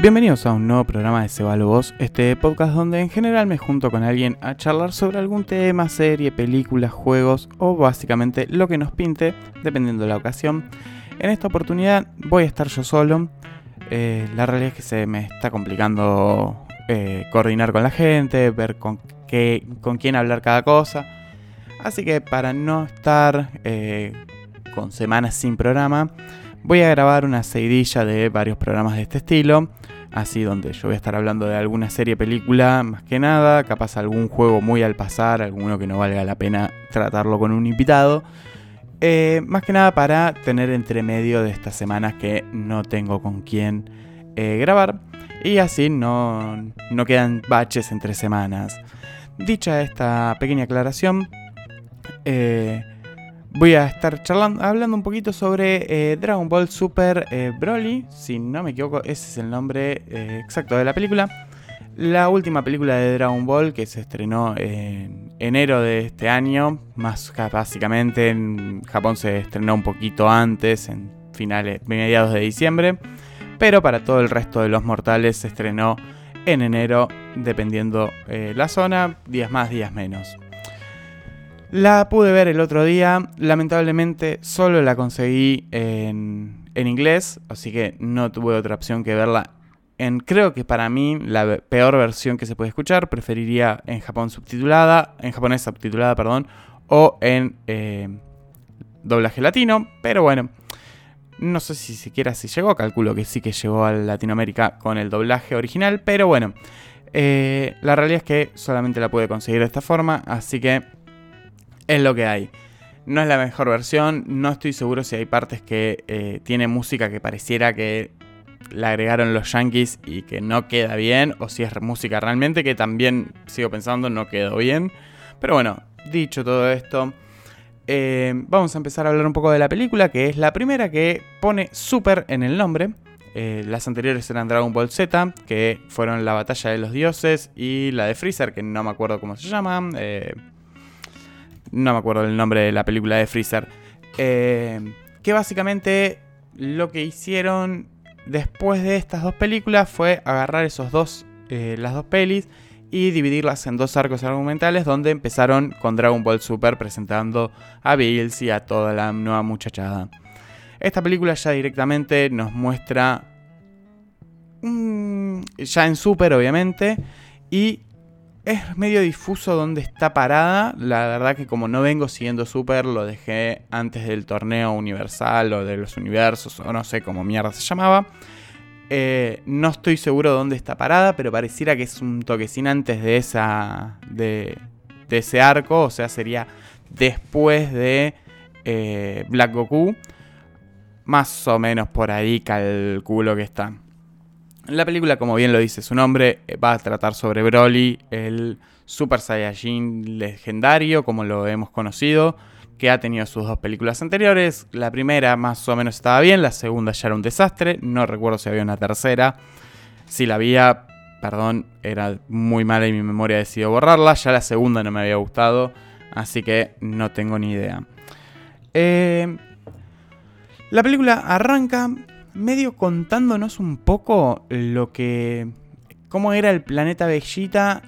Bienvenidos a un nuevo programa de Cebalo Voz, este podcast donde en general me junto con alguien a charlar sobre algún tema, serie, película, juegos o básicamente lo que nos pinte, dependiendo de la ocasión. En esta oportunidad voy a estar yo solo. Eh, la realidad es que se me está complicando eh, coordinar con la gente, ver con, qué, con quién hablar cada cosa. Así que para no estar eh, con semanas sin programa, voy a grabar una seguidilla de varios programas de este estilo. Así donde yo voy a estar hablando de alguna serie, película, más que nada, capaz algún juego muy al pasar, alguno que no valga la pena tratarlo con un invitado. Eh, más que nada para tener entre medio de estas semanas que no tengo con quién eh, grabar. Y así no, no quedan baches entre semanas. Dicha esta pequeña aclaración, eh, voy a estar hablando un poquito sobre eh, Dragon Ball Super eh, Broly. Si no me equivoco, ese es el nombre eh, exacto de la película. La última película de Dragon Ball que se estrenó en enero de este año. Más básicamente en Japón se estrenó un poquito antes, en finales, mediados de diciembre. Pero para todo el resto de los mortales se estrenó en enero, dependiendo la zona, días más, días menos. La pude ver el otro día, lamentablemente solo la conseguí en, en, inglés, así que no tuve otra opción que verla en, creo que para mí, la peor versión que se puede escuchar, preferiría en Japón subtitulada, en japonés subtitulada, perdón, o en eh, doblaje latino, pero bueno, no sé si siquiera si llegó, calculo que sí que llegó a Latinoamérica con el doblaje original, pero bueno, eh, la realidad es que solamente la pude conseguir de esta forma, así que es lo que hay. No es la mejor versión, no estoy seguro si hay partes que eh, tiene música que pareciera que la agregaron los yankees y que no queda bien, o si es música realmente que también sigo pensando no quedó bien. Pero bueno, dicho todo esto, eh, vamos a empezar a hablar un poco de la película, que es la primera que pone Super en el nombre. Eh, las anteriores eran Dragon Ball Z, que fueron la batalla de los dioses, y la de Freezer, que no me acuerdo cómo se llama. Eh, no me acuerdo el nombre de la película de Freezer. Eh, que básicamente lo que hicieron después de estas dos películas fue agarrar esos dos, eh, las dos pelis y dividirlas en dos arcos argumentales donde empezaron con Dragon Ball Super presentando a Bills y a toda la nueva muchachada. Esta película ya directamente nos muestra, ya en Super obviamente, y es medio difuso dónde está parada. La verdad que como no vengo siguiendo Super, lo dejé antes del torneo universal o de los universos, o no sé cómo mierda se llamaba. Eh, no estoy seguro de dónde está parada, pero pareciera que es un toquecín antes de esa. de, ese arco. O sea, sería después de eh, Black Goku. Más o menos por ahí calculo que está. La película, como bien lo dice su nombre, eh, va a tratar sobre Broly, el Super Saiyajin legendario, como lo hemos conocido, que ha tenido sus dos películas anteriores. La primera más o menos estaba bien, la segunda ya era un desastre, no recuerdo si había una tercera. Si la había, perdón, era muy mala y mi memoria decidió borrarla, ya la segunda no me había gustado, así que no tengo ni idea. Eh, la película arranca medio contándonos un poco lo que. cómo era el planeta Bellita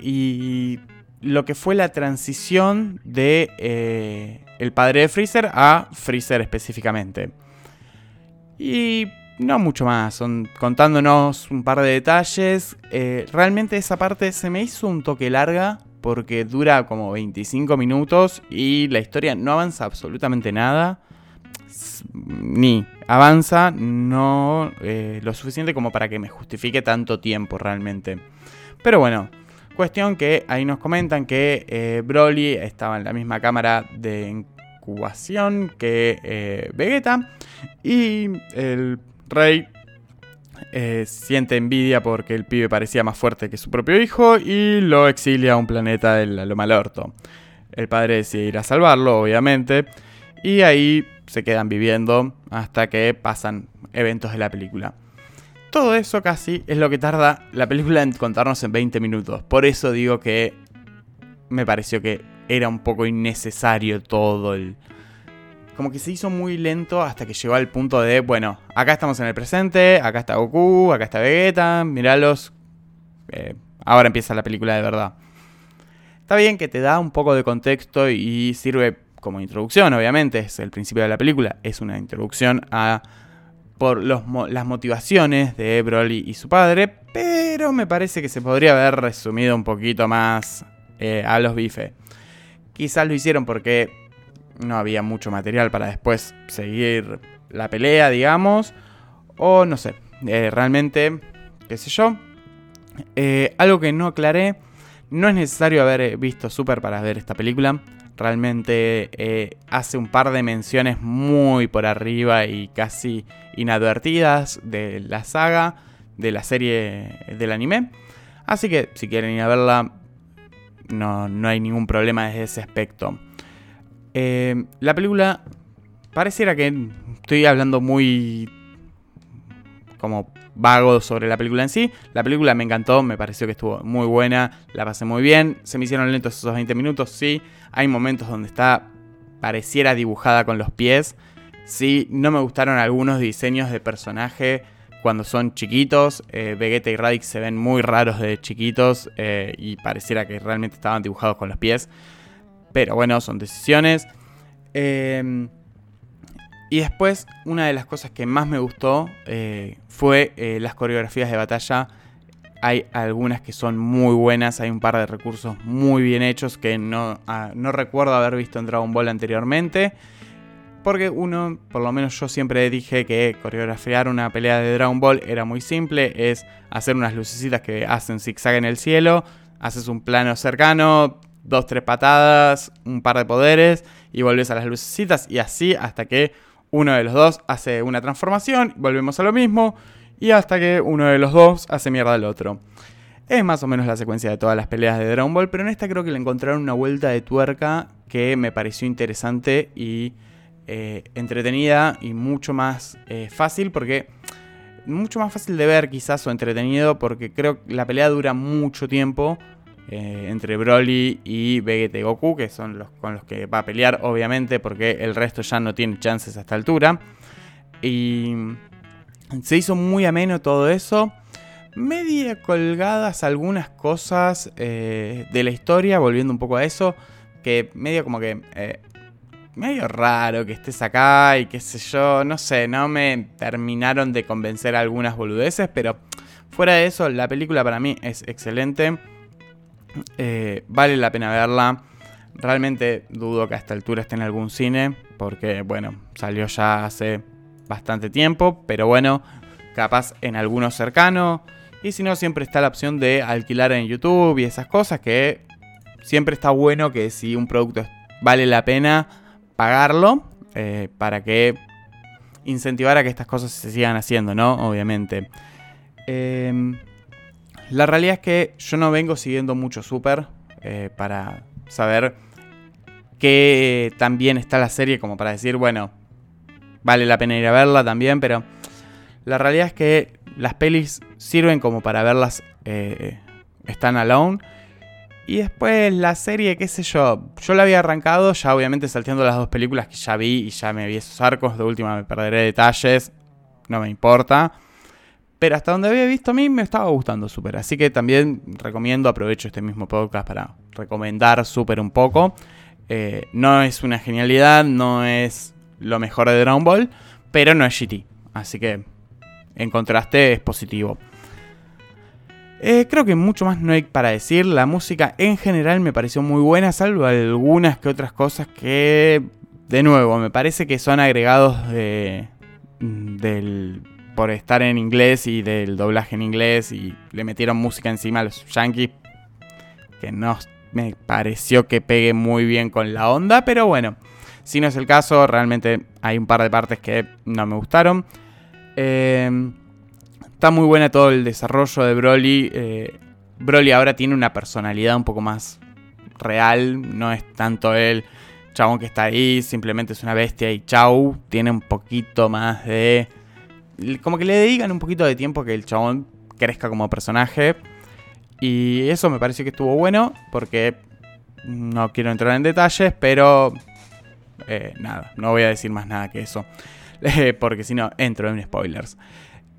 y lo que fue la transición de eh, el padre de Freezer a Freezer específicamente. Y no mucho más, son contándonos un par de detalles. Eh, realmente esa parte se me hizo un toque larga porque dura como 25 minutos y la historia no avanza absolutamente nada ni avanza no eh, lo suficiente como para que me justifique tanto tiempo realmente. Pero bueno, cuestión que ahí nos comentan que eh, Broly estaba en la misma cámara de incubación que eh, Vegeta y el rey siente envidia porque el pibe parecía más fuerte que su propio hijo y lo exilia a un planeta del lo malorto. El padre decide ir a salvarlo, obviamente, y ahí se quedan viviendo hasta que pasan eventos de la película. Todo eso casi es lo que tarda la película en contarnos en 20 minutos. Por eso digo que me pareció que era un poco innecesario todo el como que se hizo muy lento hasta que llegó al punto de, bueno, acá estamos en el presente, acá está Goku, acá está Vegeta, miralos. Eh, ahora empieza la película de verdad. Está bien que te da un poco de contexto y sirve como introducción, obviamente, es el principio de la película, es una introducción a por las motivaciones de Broly y su padre, pero me parece que se podría haber resumido un poquito más eh, a los bifes. Quizás lo hicieron porque no había mucho material para después seguir la pelea, digamos, o no sé, eh, realmente, qué sé yo. Eh, algo que no aclaré, no es necesario haber visto Super para ver esta película. Realmente eh, hace un par de menciones muy por arriba y casi inadvertidas de la saga, de la serie del anime. Así que si quieren ir a verla, no, no hay ningún problema desde ese aspecto. Eh, la película pareciera que estoy hablando muy como vago sobre la película en sí. La película me encantó, me pareció que estuvo muy buena, la pasé muy bien. Se me hicieron lentos esos 20 minutos, sí. Hay momentos donde está pareciera dibujada con los pies. Sí, no me gustaron algunos diseños de personaje cuando son chiquitos. Eh, Vegeta y Radix se ven muy raros de chiquitos eh, y pareciera que realmente estaban dibujados con los pies. Pero bueno, son decisiones. Eh, y después, una de las cosas que más me gustó eh, fue eh, las coreografías de batalla. Hay algunas que son muy buenas, hay un par de recursos muy bien hechos que no, ah, no recuerdo haber visto en Dragon Ball anteriormente. Porque uno, por lo menos yo siempre dije que coreografiar una pelea de Dragon Ball era muy simple. Es hacer unas lucecitas que hacen zigzag en el cielo. Haces un plano cercano, dos, tres patadas, un par de poderes y volvés a las lucecitas y así hasta que uno de los dos hace una transformación, volvemos a lo mismo, y hasta que uno de los dos hace mierda al otro. Es más o menos la secuencia de todas las peleas de Dragon Ball, pero en esta creo que le encontraron una vuelta de tuerca que me pareció interesante y eh, entretenida y mucho más eh, fácil porque... Mucho más fácil de ver quizás o entretenido porque creo que la pelea dura mucho tiempo eh, entre Broly y Vegeta Goku, que son los con los que va a pelear, obviamente, porque el resto ya no tiene chances a esta altura. Y se hizo muy ameno todo eso. Media colgadas algunas cosas eh, de la historia, volviendo un poco a eso, que medio como que... Eh, medio raro que estés acá y qué sé yo, no sé, no me terminaron de convencer algunas boludeces, pero fuera de eso, la película para mí es excelente. Eh, vale la pena verla. Realmente dudo que a esta altura esté en algún cine, porque bueno, salió ya hace bastante tiempo, pero bueno, capaz en alguno cercano. Y si no, siempre está la opción de alquilar en YouTube y esas cosas que siempre está bueno que si un producto vale la pena pagarlo eh, para que incentivar a que estas cosas se sigan haciendo, ¿no? Obviamente. Eh, la realidad es que yo no vengo siguiendo mucho Super eh, para saber qué tan bien está la serie como para decir, bueno, vale la pena ir a verla también, pero la realidad es que las pelis sirven como para verlas eh, están alone. Y después la serie, qué sé yo, yo la había arrancado ya obviamente salteando las dos películas que ya vi y ya me vi esos arcos, de última me perderé detalles, no me importa. Pero hasta donde había visto a mí me estaba gustando Super. Así que también recomiendo, aprovecho este mismo podcast para recomendar Super un poco. Eh, no es una genialidad, no es lo mejor de Dragon Ball, pero no es GT. Así que en contraste es positivo. Eh, creo que mucho más no hay para decir. La música en general me pareció muy buena, salvo algunas que otras cosas que, de nuevo, me parece que son agregados de, del por estar en inglés y del doblaje en inglés y le metieron música encima a los yankees que no me pareció que pegue muy bien con la onda, pero bueno, si no es el caso, realmente hay un par de partes que no me gustaron. Em, está muy buena todo el desarrollo de Broly. Eh, Broly ahora tiene una personalidad un poco más real, no es tanto el chabón que está ahí, simplemente es una bestia y chau, tiene un poquito más de como que le dedican un poquito de tiempo que el chabón crezca como personaje. Y eso me pareció que estuvo bueno porque no quiero entrar en detalles, pero eh, nada, no voy a decir más nada que eso, eh, porque si no, entro en spoilers.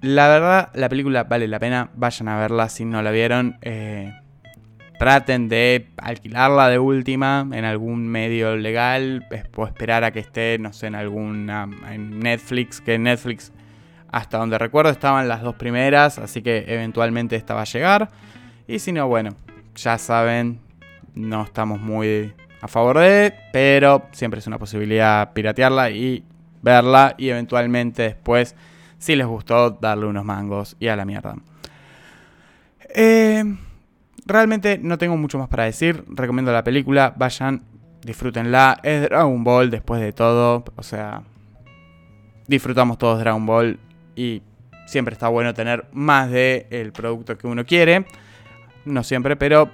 La verdad, la película vale la pena, vayan a verla si no la vieron. Eh, traten de alquilarla de última en algún medio legal o esperar a que esté, no sé, en alguna en Netflix, que Netflix hasta donde recuerdo estaban las dos primeras, así que eventualmente esta va a llegar. Y si no, bueno, ya saben, no estamos muy a favor de, pero siempre es una posibilidad piratearla y verla y eventualmente después, si les gustó, darle unos mangos y a la mierda. Eh, realmente no tengo mucho más para decir, recomiendo la película, vayan, disfrútenla, es Dragon Ball después de todo, o sea, disfrutamos todos Dragon Ball y siempre está bueno tener más de el producto que uno quiere, no siempre, pero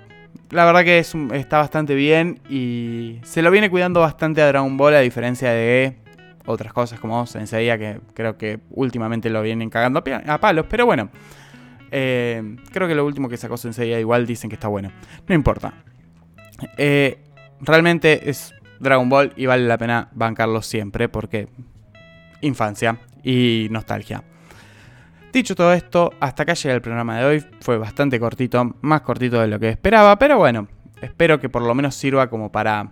la verdad que está bastante bien y se lo viene cuidando bastante a Dragon Ball a diferencia de otras cosas como Senseiya que creo que últimamente lo vienen cagando a palos, pero bueno. Eh, creo que lo último que sacó Senseiya igual dicen que está bueno. No importa. Eh, realmente es Dragon Ball y vale la pena bancarlo siempre porque infancia y nostalgia. Dicho todo esto, hasta acá llega el programa de hoy. Fue bastante cortito, más cortito de lo que esperaba, pero bueno, espero que por lo menos sirva como para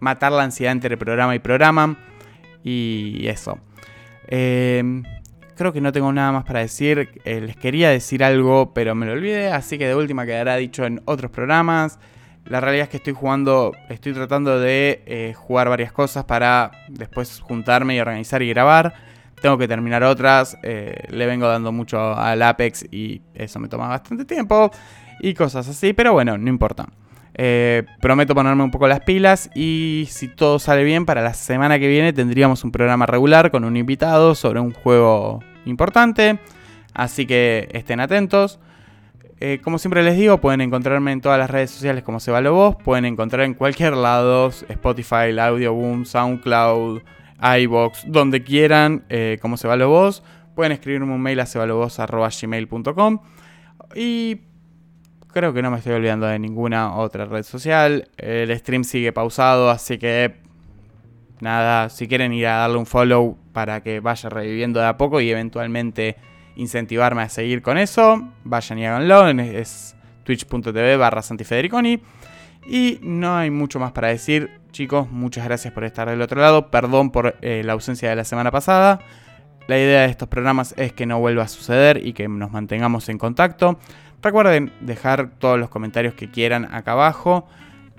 matar la ansiedad entre programa y programa. Y eso. Em, creo que no tengo nada más para decir. Eh, les quería decir algo, pero me lo olvidé, así que de última quedará dicho en otros programas. La realidad es que estoy jugando, estoy tratando de eh, jugar varias cosas para después juntarme y organizar y grabar. Tengo que terminar otras, eh, le vengo dando mucho al Apex y eso me toma bastante tiempo y cosas así, pero bueno, no importa. Eh, prometo ponerme un poco las pilas y si todo sale bien, para la semana que viene tendríamos un programa regular con un invitado sobre un juego importante. Así que estén atentos. Eh, como siempre les digo, pueden encontrarme en todas las redes sociales como Se Voz. Pueden encontrar en cualquier lado, Spotify, Audio Boom, SoundCloud, iBox, donde quieran, eh, como Se Voz. Pueden escribirme un mail a gmail.com Y Creo que no me estoy olvidando de ninguna otra red social. El stream sigue pausado, así que nada, si quieren ir a darle un follow para que vaya reviviendo de a poco y eventualmente incentivarme a seguir con eso, vayan y háganlo. Es twitch.tv barra santifedericoni. Y no hay mucho más para decir. Chicos, muchas gracias por estar del otro lado. Perdón por eh, la ausencia de la semana pasada. La idea de estos programas es que no vuelva a suceder y que nos mantengamos en contacto. Recuerden dejar todos los comentarios que quieran acá abajo.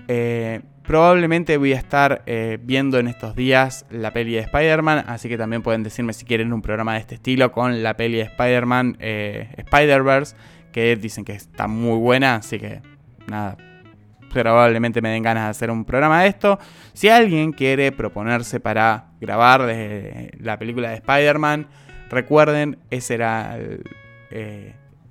Eh, probablemente voy a estar eh, viendo en estos días la peli de Spider-Man, así que también pueden decirme si quieren un programa de este estilo con la peli de Spider-Man, eh, Spider-Verse, que dicen que está muy buena, así que nada, probablemente me den ganas de hacer un programa de esto. Si alguien quiere proponerse para grabar la película de Spider-Man, recuerden, ese era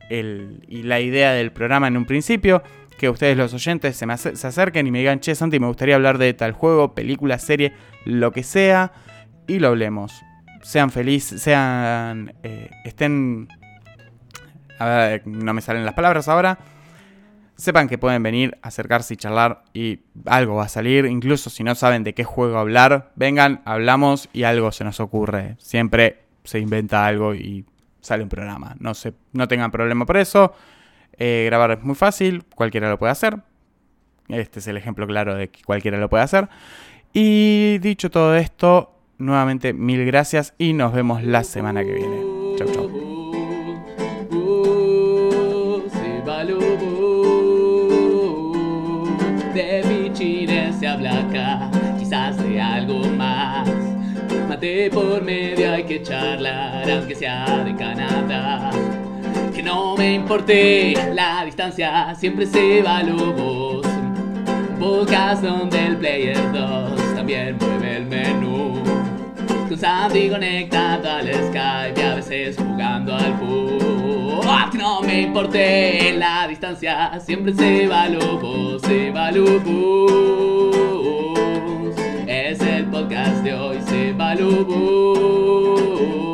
la idea del programa en un principio, que ustedes los oyentes se, se acerquen y me digan, che Santi, me gustaría hablar de tal juego, película, serie, lo que sea, y lo hablemos. Sean felices, sean... Eh, estén... A ver, no me salen las palabras ahora. Sepan que pueden venir, acercarse y charlar y algo va a salir. Incluso si no saben de qué juego hablar, vengan, hablamos y algo se nos ocurre. Siempre se inventa algo y sale un programa. No, se, no tengan problema por eso. Eh, grabar es muy fácil, cualquiera lo puede hacer. Este es el ejemplo claro de que cualquiera lo puede hacer. Y dicho todo esto, nuevamente mil gracias y nos vemos la semana que viene. Chau, chau. De se habla acá, quizás de algo más por medio hay que charlar, aunque sea de Canadá. No me importe la distancia, siempre se va lobos. Bocas donde el player 2 también mueve el menú. Con Sandy conectado al Skype y a veces jugando al pool. que no me importe la distancia, siempre se va lobos, se va lobos. Es el podcast de hoy, se va lobos.